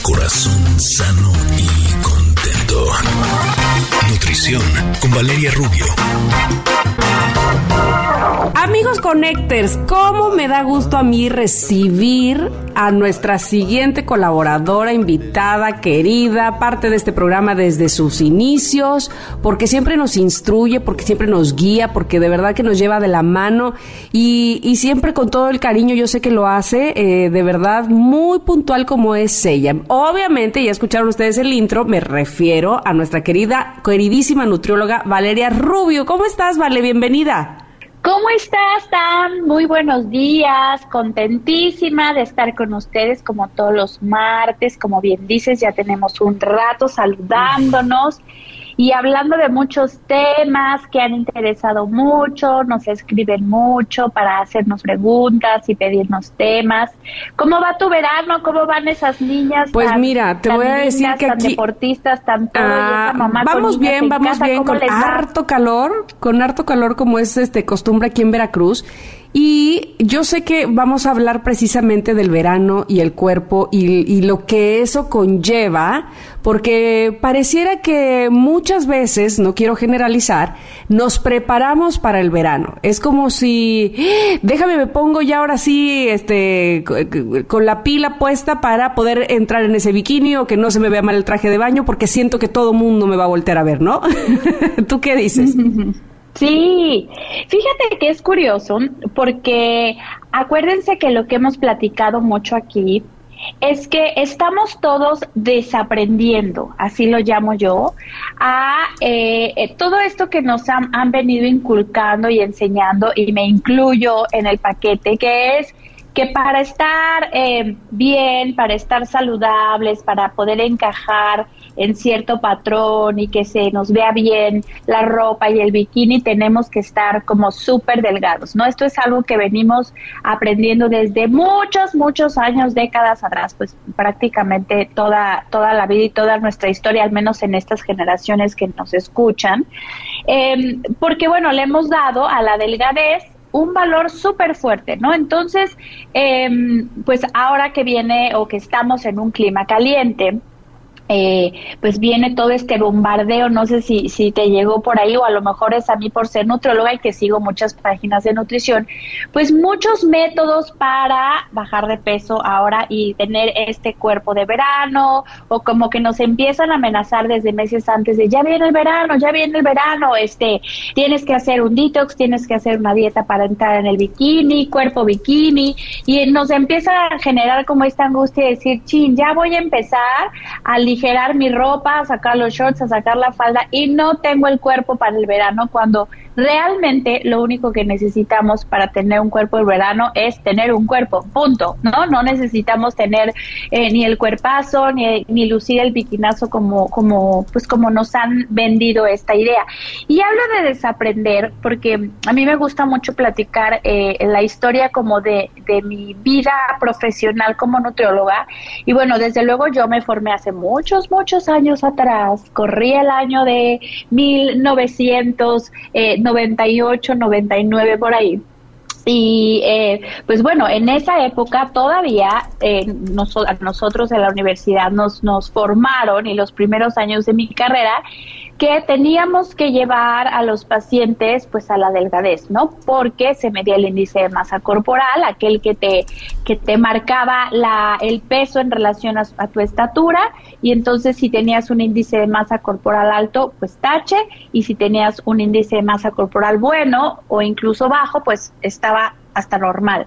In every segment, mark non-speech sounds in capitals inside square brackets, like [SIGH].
corazón sano y contento. Nutrición con Valeria Rubio. Amigos Connectors, ¿cómo me da gusto a mí recibir a nuestra siguiente colaboradora, invitada, querida, parte de este programa desde sus inicios, porque siempre nos instruye, porque siempre nos guía, porque de verdad que nos lleva de la mano y, siempre con todo el cariño, yo sé que lo hace, eh, de verdad muy puntual como es ella. Obviamente, ya escucharon ustedes el intro, me refiero a nuestra querida, queridísima nutrióloga Valeria Rubio. ¿Cómo estás, Vale? Bienvenida. ¿Cómo estás, Tan? Muy buenos días, contentísima de estar con ustedes como todos los martes, como bien dices, ya tenemos un rato saludándonos y hablando de muchos temas que han interesado mucho, nos escriben mucho para hacernos preguntas y pedirnos temas. ¿Cómo va tu verano? ¿Cómo van esas niñas? Pues mira, te voy a decir que tan deportistas, tan todo, Ah, mamá vamos bien, en vamos casa, bien, ¿cómo con harto calor, con harto calor como es este costumbre aquí en Veracruz. Y yo sé que vamos a hablar precisamente del verano y el cuerpo y, lo que eso conlleva, porque pareciera que muchas veces, no quiero generalizar, nos preparamos para el verano. Es como si, "Ah, déjame me pongo ya ahora sí, este, co- con la pila puesta para poder entrar en ese bikini o que no se me vea mal el traje de baño, porque siento que todo mundo me va a voltear a ver, ¿no? [LAUGHS] ¿Tú qué dices? [LAUGHS] Sí, fíjate que es curioso porque acuérdense que lo que hemos platicado mucho aquí es que estamos todos desaprendiendo, así lo llamo yo, a eh, eh, todo esto que nos han, han venido inculcando y enseñando, y me incluyo en el paquete, que es que para estar eh, bien, para estar saludables, para poder encajar en cierto patrón y que se nos vea bien la ropa y el bikini, tenemos que estar como súper delgados, ¿no? Esto es algo que venimos aprendiendo desde muchos, muchos años, décadas atrás, pues prácticamente toda, toda la vida y toda nuestra historia, al menos en estas generaciones que nos escuchan, Eh, porque bueno, le hemos dado a la delgadez un valor súper fuerte, ¿no? Entonces, em, pues ahora que viene o que estamos en un clima caliente, eh, pues viene todo este bombardeo, no sé si, si te llegó por ahí o a lo mejor es a mí por ser nutrióloga y que sigo muchas páginas de nutrición, pues muchos métodos para bajar de peso ahora y tener este cuerpo de verano o como que nos empiezan a amenazar desde meses antes de ya viene el verano, ya viene el verano, este, tienes que hacer un detox, tienes que hacer una dieta para entrar en el bikini, cuerpo bikini y nos empieza a generar como esta angustia de decir, chin, ya voy a empezar a mi ropa, a sacar los shorts, a sacar la falda y no tengo el cuerpo para el verano cuando realmente lo único que necesitamos para tener un cuerpo de verano es tener un cuerpo, punto, ¿no? No necesitamos tener eh, ni el cuerpazo ni, ni lucir el bikinazo como, como, pues como nos han vendido esta idea. Y hablo de desaprender porque a mí me gusta mucho platicar eh, la historia como de, de mi vida profesional como nutrióloga y bueno, desde luego yo me formé hace muchos, muchos años atrás, corrí el año de 1998, 99 por ahí. Y eh, pues bueno, en esa época todavía eh, a nosotros en la universidad nos, nos formaron y los primeros años de mi carrera que teníamos que llevar a los pacientes pues a la delgadez, ¿no? Porque se medía el índice de masa corporal, aquel que te, que te marcaba la, el peso en relación a, tu estatura y entonces si tenías un índice de masa corporal alto, pues tache y si tenías un índice de masa corporal bueno o incluso bajo, pues estaba hasta normal.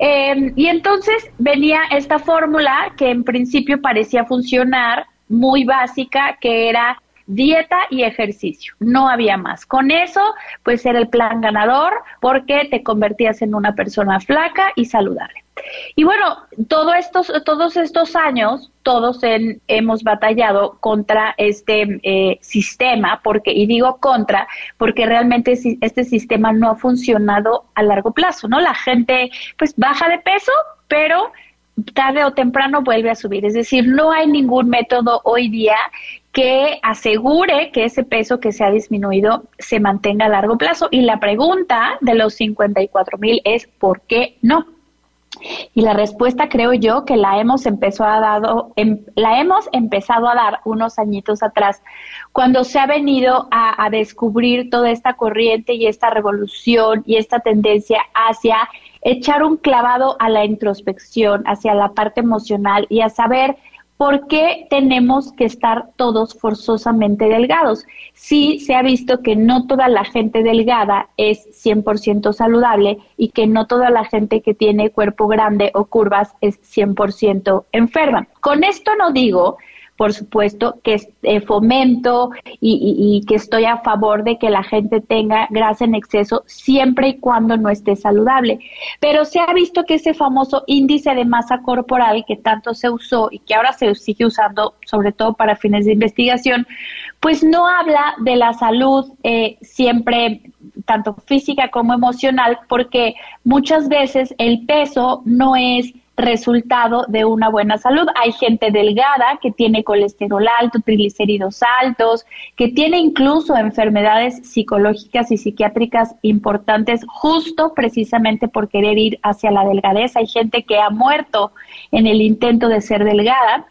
Eh, y entonces venía esta fórmula que en principio parecía funcionar muy básica, que era dieta y ejercicio, no había más. Con eso, pues era el plan ganador porque te convertías en una persona flaca y saludable. Y bueno, todo estos, todos estos años, todos en- hemos batallado contra este eh, sistema, porque, y digo contra, porque realmente este sistema no ha funcionado a largo plazo, ¿no? La gente, pues, baja de peso, pero tarde o temprano vuelve a subir. Es decir, no hay ningún método hoy día que asegure que ese peso que se ha disminuido se mantenga a largo plazo. Y la pregunta de los 54 mil es ¿por qué no? Y la respuesta creo yo que la hemos empezado a dado, em, la hemos empezado a dar unos añitos atrás, cuando se ha venido a, a descubrir toda esta corriente y esta revolución y esta tendencia hacia echar un clavado a la introspección, hacia la parte emocional y a saber ¿por qué tenemos que estar todos forzosamente delgados? Sí se ha visto que no toda la gente delgada es 100% saludable y que no toda la gente que tiene cuerpo grande o curvas es 100% enferma. Con esto no digo por supuesto, que eh, fomento y, que estoy a favor de que la gente tenga grasa en exceso siempre y cuando no esté saludable. Pero se ha visto que ese famoso índice de masa corporal que tanto se usó y que ahora se sigue usando, sobre todo para fines de investigación, pues no habla de la salud eh, siempre tanto física como emocional, porque muchas veces el peso no es resultado de una buena salud. Hay gente delgada que tiene colesterol alto, triglicéridos altos, que tiene incluso enfermedades psicológicas y psiquiátricas importantes justo precisamente por querer ir hacia la delgadez. Hay gente que ha muerto en el intento de ser delgada.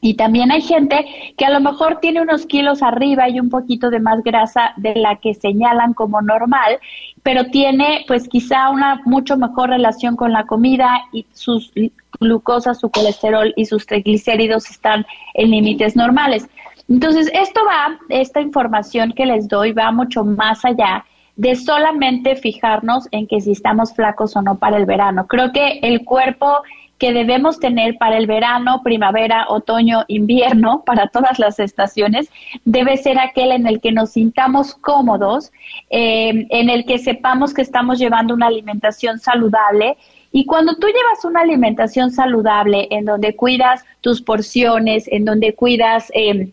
Y también hay gente que a lo mejor tiene unos kilos arriba y un poquito de más grasa de la que señalan como normal, pero tiene pues quizá una mucho mejor relación con la comida y sus glucosa, su colesterol y sus triglicéridos están en límites normales. Entonces, esto va, esta información que les doy va mucho más allá de solamente fijarnos en que si estamos flacos o no para el verano. Creo que el cuerpo que debemos tener para el verano, primavera, otoño, invierno, [LAUGHS] para todas las estaciones, debe ser aquel en el que nos sintamos cómodos, eh, en el que sepamos que estamos llevando una alimentación saludable. Y cuando tú llevas una alimentación saludable, en donde cuidas tus porciones, en donde cuidas... Eh,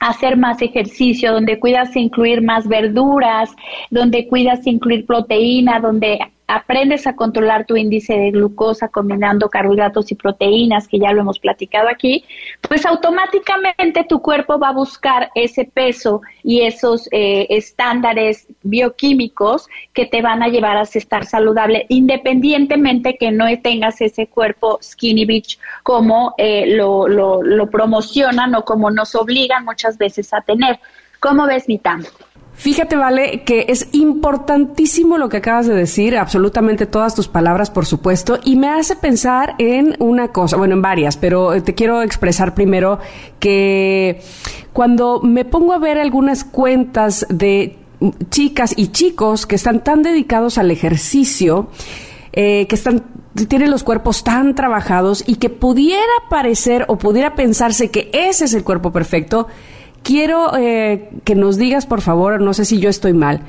hacer más ejercicio, donde cuidas incluir más verduras, donde cuidas incluir proteína, donde aprendes a controlar tu índice de glucosa combinando carbohidratos y proteínas, que ya lo hemos platicado aquí, pues automáticamente tu cuerpo va a buscar ese peso y esos eh, estándares bioquímicos que te van a llevar a estar saludable, independientemente que no tengas ese cuerpo skinny bitch como eh, lo, lo, lo promocionan o como nos obligan muchas veces a tener. ¿Cómo ves, mi Fíjate, Vale, que es importantísimo lo que acabas de decir, absolutamente todas tus palabras, por supuesto, y me hace pensar en una cosa, bueno, en varias, pero te quiero expresar primero que cuando me pongo a ver algunas cuentas de chicas y chicos que están tan dedicados al ejercicio, eh, que están tienen los cuerpos tan trabajados y que pudiera parecer o pudiera pensarse que ese es el cuerpo perfecto, quiero eh, que nos digas, por favor, no sé si yo estoy mal,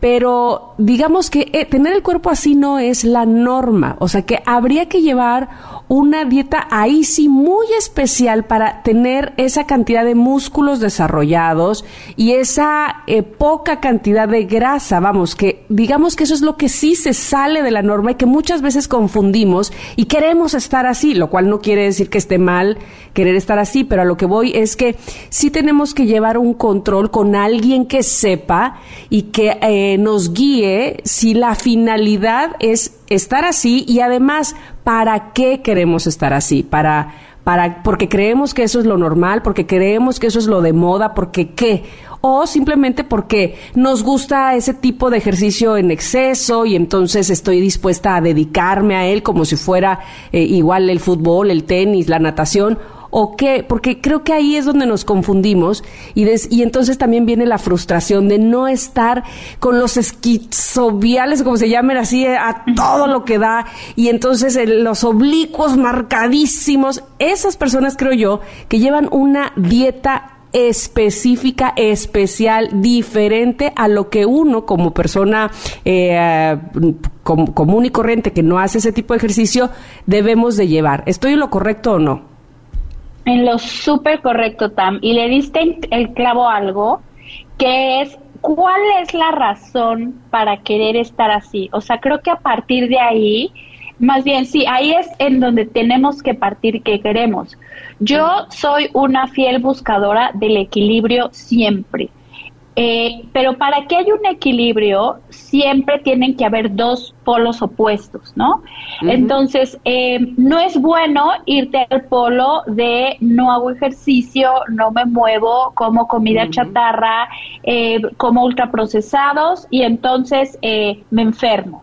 pero digamos que eh, tener el cuerpo así no es la norma, o sea que habría que llevar una dieta ahí sí muy especial para tener esa cantidad de músculos desarrollados y esa eh, poca cantidad de grasa, vamos, que digamos que eso es lo que sí se sale de la norma y que muchas veces confundimos y queremos estar así, lo cual no quiere decir que esté mal querer estar así, pero a lo que voy es que sí tenemos que llevar un control con alguien que sepa y que eh, nos guíe si la finalidad es estar así y además para qué queremos estar así, para para porque creemos que eso es lo normal, porque creemos que eso es lo de moda, porque qué o simplemente porque nos gusta ese tipo de ejercicio en exceso y entonces estoy dispuesta a dedicarme a él como si fuera eh, igual el fútbol, el tenis, la natación o qué? Porque creo que ahí es donde nos confundimos y, y entonces también viene la frustración de no estar con los esquizoviales, como se llamen así, eh, a todo lo que da y entonces los oblicuos marcadísimos. Esas personas creo yo que llevan una dieta específica, especial, diferente a lo que uno como persona eh, común y corriente que no hace ese tipo de ejercicio debemos de llevar. ¿Estoy en lo correcto o no? En lo súper correcto, Tam. Y le diste el clavo algo, que es cuál es la razón para querer estar así. O sea, creo que a partir de ahí, más bien sí, ahí es en donde tenemos que partir que queremos. Yo soy una fiel buscadora del equilibrio siempre. Eh, pero para que haya un equilibrio, siempre tienen que haber dos polos opuestos, ¿no? Entonces, eh, no es bueno irte al polo de no hago ejercicio, no me muevo, como comida chatarra, eh, como ultraprocesados y entonces me enfermo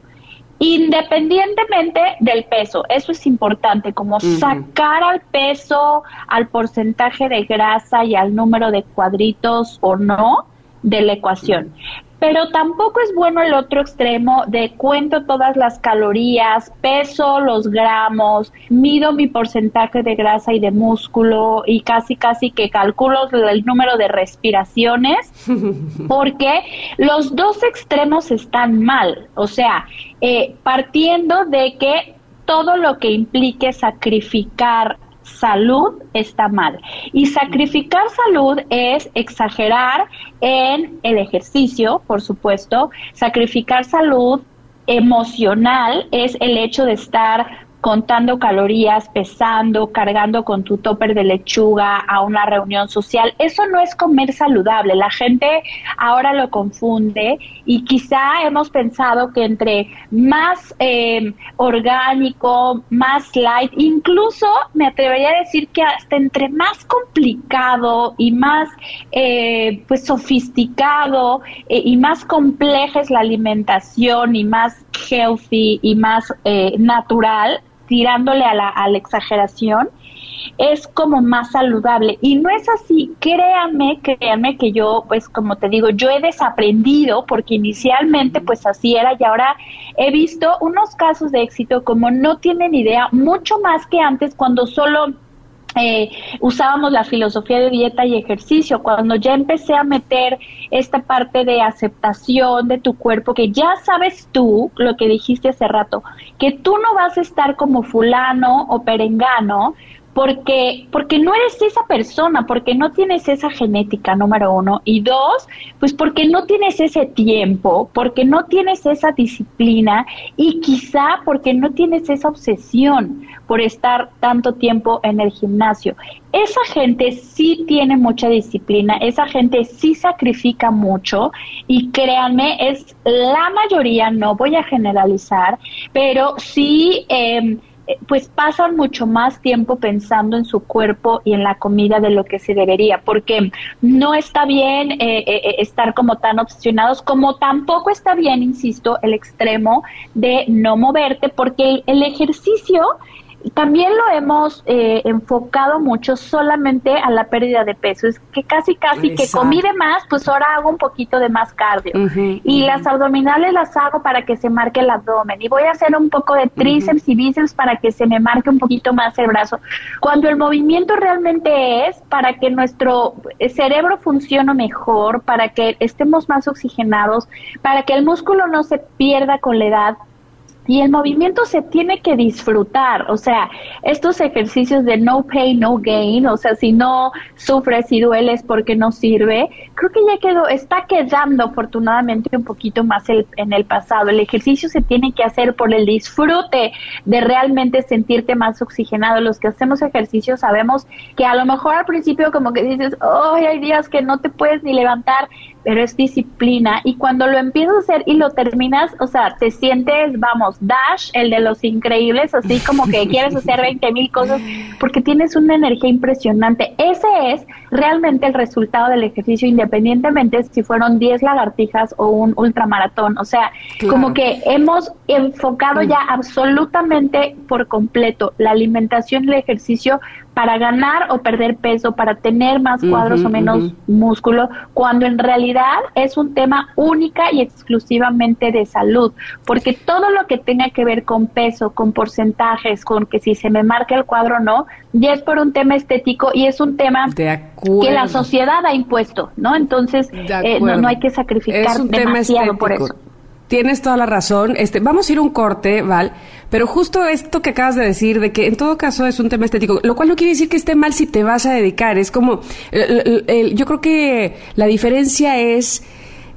independientemente del peso. Eso es importante, como sacar al peso, al porcentaje de grasa y al número de cuadritos o no de la ecuación. Pero tampoco es bueno el otro extremo de cuento todas las calorías, peso los gramos, mido mi porcentaje de grasa y de músculo y casi casi que calculo el número de respiraciones, [LAUGHS] porque los dos extremos están mal. O sea, eh, partiendo de que todo lo que implique sacrificar salud está mal. Y sacrificar salud es exagerar en el ejercicio, por supuesto. Sacrificar salud emocional es el hecho de estar contando calorías, pesando, cargando con tu topper de lechuga a una reunión social. Eso no es comer saludable. La gente ahora lo confunde y quizá hemos pensado que entre más eh, orgánico, más light, incluso me atrevería a decir que hasta entre más complicado y más eh, pues sofisticado eh, y más compleja es la alimentación y más healthy y más natural, tirándole a la, a la exageración, es como más saludable. Y no es así, créanme, créanme que yo, pues como te digo, yo he desaprendido porque inicialmente pues así era y ahora he visto unos casos de éxito como no tienen idea, mucho más que antes cuando solo eh, usábamos la filosofía de dieta y ejercicio. Cuando ya empecé a meter esta parte de aceptación de tu cuerpo, que ya sabes tú, lo que dijiste hace rato, que tú no vas a estar como fulano o perengano, porque, porque no eres esa persona, porque no tienes esa genética, número uno, y dos, pues porque no tienes ese tiempo, porque no tienes esa disciplina y quizá porque no tienes esa obsesión por estar tanto tiempo en el gimnasio. Esa gente sí tiene mucha disciplina, esa gente sí sacrifica mucho y créanme, es la mayoría, no voy a generalizar, pero sí... Eh, pues pasan mucho más tiempo pensando en su cuerpo y en la comida de lo que se debería, porque no está bien eh, eh, estar como tan obsesionados, como tampoco está bien, insisto, el extremo de no moverte, porque el ejercicio también lo hemos eh, enfocado mucho solamente a la pérdida de peso. Es que casi, casi que comí de más, pues ahora hago un poquito de más cardio. y las abdominales las hago para que se marque el abdomen. Y voy a hacer un poco de tríceps y bíceps para que se me marque un poquito más el brazo. Cuando el movimiento realmente es para que nuestro cerebro funcione mejor, para que estemos más oxigenados, para que el músculo no se pierda con la edad y el movimiento se tiene que disfrutar, o sea, estos ejercicios de no pain, no gain, o sea, si no sufres y dueles porque no sirve, creo que ya quedó, está quedando afortunadamente un poquito más el, en el pasado. El ejercicio se tiene que hacer por el disfrute de realmente sentirte más oxigenado. Los que hacemos ejercicio sabemos que a lo mejor al principio como que dices, oh, hay días que no te puedes ni levantar, pero es disciplina y cuando lo empiezas a hacer y lo terminas, o sea, te sientes, vamos, Dash, el de los increíbles, así como que [LAUGHS] quieres hacer 20 mil cosas porque tienes una energía impresionante. Ese es realmente el resultado del ejercicio, independientemente si fueron 10 lagartijas o un ultramaratón. O sea, como que hemos enfocado ya absolutamente por completo la alimentación y el ejercicio para ganar o perder peso, para tener más cuadros o menos músculo, cuando en realidad es un tema única y exclusivamente de salud, porque todo lo que tenga que ver con peso, con porcentajes, con que si se me marca el cuadro o no, ya es por un tema estético y es un tema que la sociedad ha impuesto, ¿no? Entonces, eh, no, hay que sacrificar demasiado por eso. Tienes toda la razón. Este, vamos a ir un corte, Val, pero justo esto que acabas de decir, de que en todo caso es un tema estético, lo cual no quiere decir que esté mal si te vas a dedicar. Es como, yo creo que la diferencia es,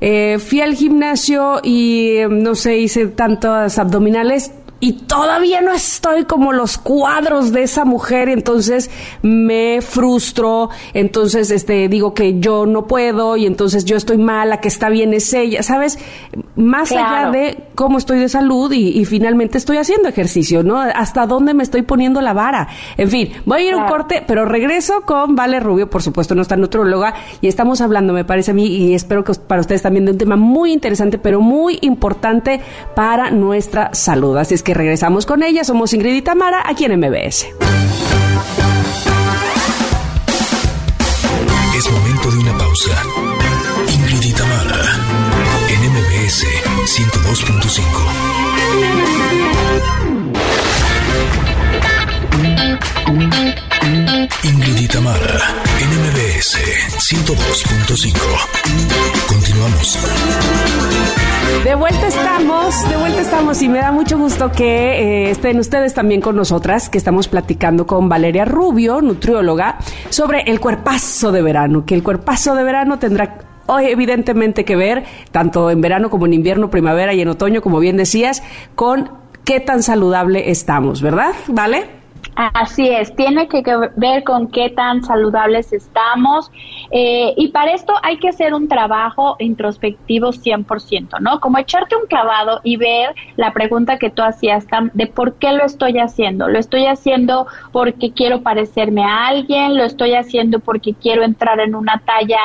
eh, fui al gimnasio y no sé, hice tantas abdominales, y todavía no estoy como los cuadros de esa mujer, entonces me frustro, entonces este digo que yo no puedo y entonces yo estoy mala, que está bien es ella, ¿sabes? Más allá de cómo estoy de salud y, finalmente estoy haciendo ejercicio, ¿no? Hasta dónde me estoy poniendo la vara. En fin, voy a ir a un corte, pero regreso con Vale Rubio, por supuesto, nuestra nutróloga, y estamos hablando, me parece a mí, y espero que para ustedes también de un tema muy interesante, pero muy importante para nuestra salud. Así es que regresamos con ella. Somos Ingrid y Tamara aquí en MBS. Es momento de una pausa. Ingrid y Tamara en MBS 102.5. Ingrid y Tamara NMBS 102.5. Continuamos. De vuelta estamos, de vuelta estamos y me da mucho gusto que eh, estén ustedes también con nosotras, que estamos platicando con Valeria Rubio, nutrióloga, sobre el cuerpazo de verano, que el cuerpazo de verano tendrá hoy evidentemente que ver, tanto en verano como en invierno, primavera y en otoño, como bien decías, con qué tan saludable estamos, ¿verdad? ¿Vale? Así es, tiene que ver con qué tan saludables estamos eh, y para esto hay que hacer un trabajo introspectivo 100%, ¿no? Como echarte un clavado y ver la pregunta que tú hacías de por qué lo estoy haciendo. Lo estoy haciendo porque quiero parecerme a alguien, lo estoy haciendo porque quiero entrar en una talla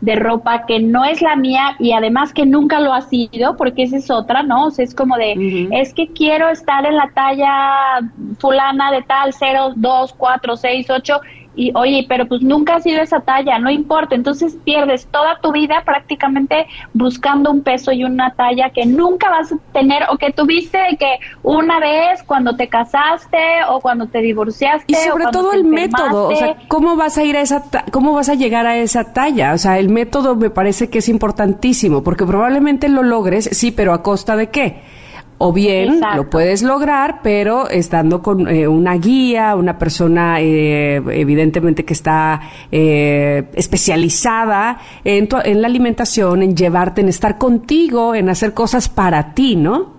de ropa que no es la mía y además que nunca lo ha sido, porque esa es otra, ¿no? O sea, es como de, es que quiero estar en la talla fulana de tal 0, 2, 4, 6, 8 y oye, pero pues nunca ha sido esa talla, no importa, entonces pierdes toda tu vida prácticamente buscando un peso y una talla que nunca vas a tener o que tuviste que una vez cuando te casaste o cuando te divorciaste. Y sobre todo el método, o sea, ¿cómo vas a ir a esa, cómo vas a llegar a esa talla? O sea, el método me parece que es importantísimo porque probablemente lo logres, sí, pero a costa de qué? O bien lo puedes lograr, pero estando con eh, una guía, una persona eh, evidentemente que está eh, especializada en, en la alimentación, en llevarte, en estar contigo, en hacer cosas para ti, ¿no?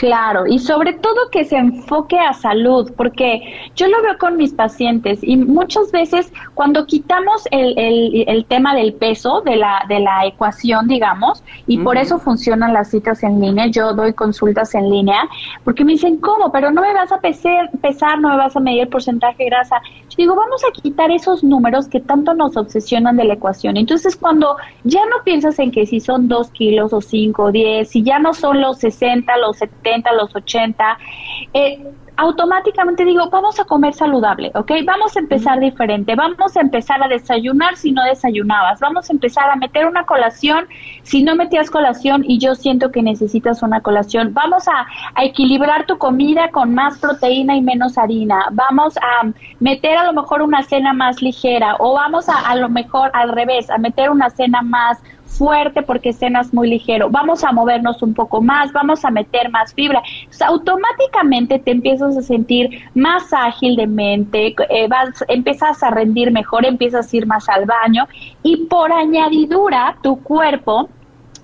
Claro, y sobre todo que se enfoque a salud, porque yo lo veo con mis pacientes y muchas veces cuando quitamos el, el, el tema del peso de la, de la ecuación, digamos, y por eso funcionan las citas en línea, yo doy consultas en línea, porque me dicen, ¿cómo? Pero no me vas a pesar, pesar no me vas a medir el porcentaje de grasa. Yo digo, vamos a quitar esos números que tanto nos obsesionan de la ecuación. Entonces, cuando ya no piensas en que si son dos kilos o cinco o diez, si ya no son los 60, los 70, los 80, eh, automáticamente digo, vamos a comer saludable, ¿ok? Vamos a empezar diferente, vamos a empezar a desayunar si no desayunabas, vamos a empezar a meter una colación si no metías colación y yo siento que necesitas una colación, vamos a, equilibrar tu comida con más proteína y menos harina, vamos a meter a lo mejor una cena más ligera o vamos a a lo mejor al revés, a meter una cena más fuerte porque cenas muy ligero, vamos a movernos un poco más, vamos a meter más fibra. automáticamente te empiezas a sentir más ágil de mente, eh, vas, empiezas a rendir mejor, empiezas a ir más al baño y por añadidura tu cuerpo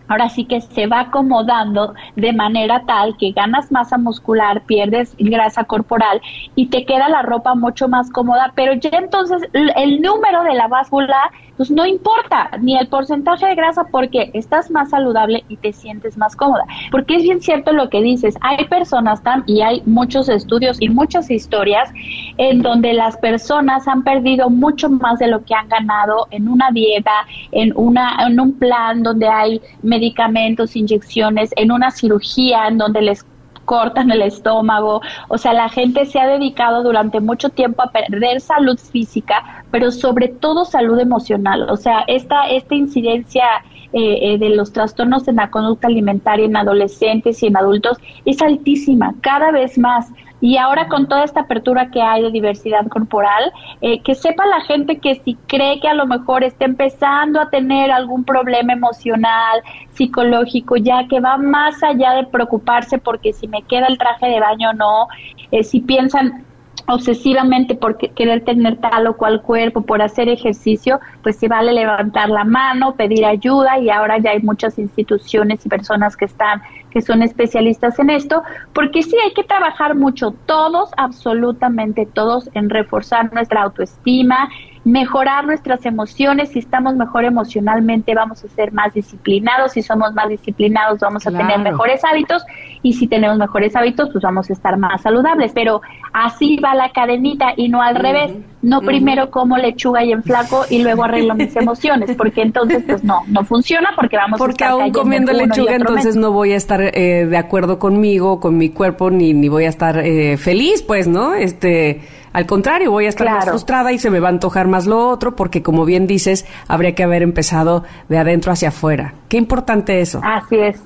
ahora sí que se va acomodando de manera tal que ganas masa muscular, pierdes grasa corporal y te queda la ropa mucho más cómoda, pero ya entonces el número de la báscula pues no importa ni el porcentaje de grasa porque estás más saludable y te sientes más cómoda. Porque es bien cierto lo que dices, hay personas tan y hay muchos estudios y muchas historias en donde las personas han perdido mucho más de lo que han ganado en una dieta, en una en un plan donde hay medicamentos, inyecciones, en una cirugía en donde les cortan el estómago, o sea, la gente se ha dedicado durante mucho tiempo a perder salud física, pero sobre todo salud emocional, o sea, esta, esta incidencia eh, eh, de los trastornos en la conducta alimentaria en adolescentes y en adultos es altísima, cada vez más. Y ahora con toda esta apertura que hay de diversidad corporal, eh, que sepa la gente que si cree que a lo mejor está empezando a tener algún problema emocional, psicológico, ya que va más allá de preocuparse porque si me queda el traje de baño o no, eh, si piensan, obsesivamente por querer tener tal o cual cuerpo, por hacer ejercicio, pues se vale levantar la mano, pedir ayuda y ahora ya hay muchas instituciones y personas que están que son especialistas en esto, porque sí hay que trabajar mucho todos, absolutamente todos en reforzar nuestra autoestima, mejorar nuestras emociones. Si estamos mejor emocionalmente, vamos a ser más disciplinados. Si somos más disciplinados, vamos a tener mejores hábitos. Y si tenemos mejores hábitos, pues vamos a estar más saludables. Pero así va la cadenita y no al revés. No primero como lechuga y en flaco y luego arreglo mis [LAUGHS] emociones, porque entonces pues no, no funciona porque vamos porque a estar aún comiendo lechuga entonces no voy a estar eh, de acuerdo conmigo, con mi cuerpo, ni, ni voy a estar eh, feliz, pues, ¿no? Este, al contrario, voy a estar más frustrada y se me va a antojar más lo otro porque, como bien dices, habría que haber empezado de adentro hacia afuera. Qué importante eso. Así es.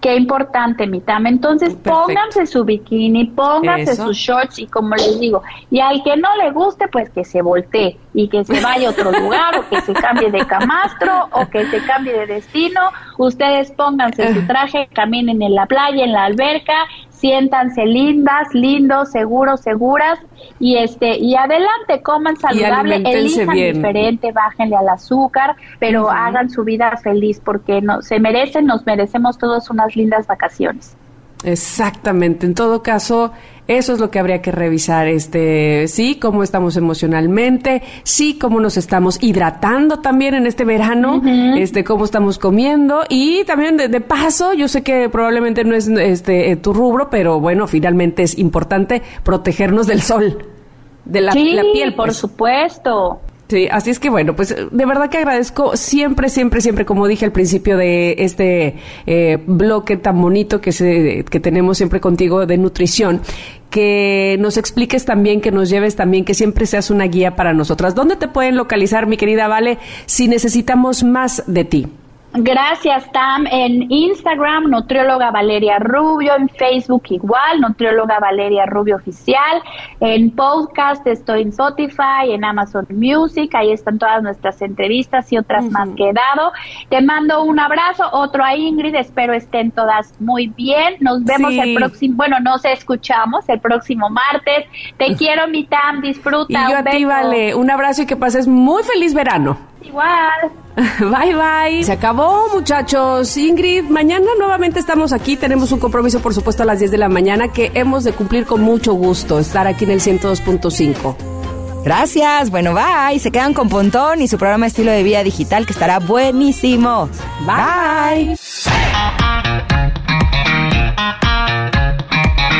Qué importante, mi Tam. Entonces, pónganse su bikini, pónganse sus shorts y como les digo, y al que no le guste, pues que se voltee y que se vaya a otro [LAUGHS] lugar o que se cambie de camastro o que se cambie de destino. Ustedes pónganse su [LAUGHS] traje, caminen en la playa, en la alberca siéntanse lindas, lindos, seguros, seguras y este y adelante, coman saludable, elijan diferente, bájenle al azúcar, pero hagan su vida feliz porque no se merecen, nos merecemos todos unas lindas vacaciones. Exactamente. En todo caso, eso es lo que habría que revisar, este, sí, cómo estamos emocionalmente, sí, cómo nos estamos hidratando también en este verano, este, cómo estamos comiendo y también de, paso, yo sé que probablemente no es este tu rubro, pero bueno, finalmente es importante protegernos del sol, de la, sí, la piel. por pues. supuesto. Sí, así es que bueno, pues de verdad que agradezco siempre, siempre, siempre, como dije al principio de este eh, bloque tan bonito que, se, que tenemos siempre contigo de nutrición, que nos expliques también, que nos lleves también, que siempre seas una guía para nosotras. ¿Dónde te pueden localizar, mi querida Vale, si necesitamos más de ti? Gracias, Tam. En Instagram, Nutrióloga Valeria Rubio. En Facebook, igual, Nutrióloga Valeria Rubio Oficial. En podcast, estoy en Spotify, en Amazon Music. Ahí están todas nuestras entrevistas y otras más que he dado. Te mando un abrazo, otro a Ingrid. Espero estén todas muy bien. Nos vemos el próximo, bueno, nos escuchamos el próximo martes. Te [LAUGHS] quiero, mi Tam. Disfruta. Y yo a ti, Vale. Un abrazo y que pases muy feliz verano. Igual. [LAUGHS] Bye bye. Se acabó, muchachos. Ingrid, mañana nuevamente estamos aquí. Tenemos un compromiso, por supuesto, a las 10 de la mañana que hemos de cumplir con mucho gusto. Estar aquí en el 102.5. Gracias. Bueno, bye. Se quedan con Pontón y su programa Estilo de Vida Digital que estará buenísimo. Bye.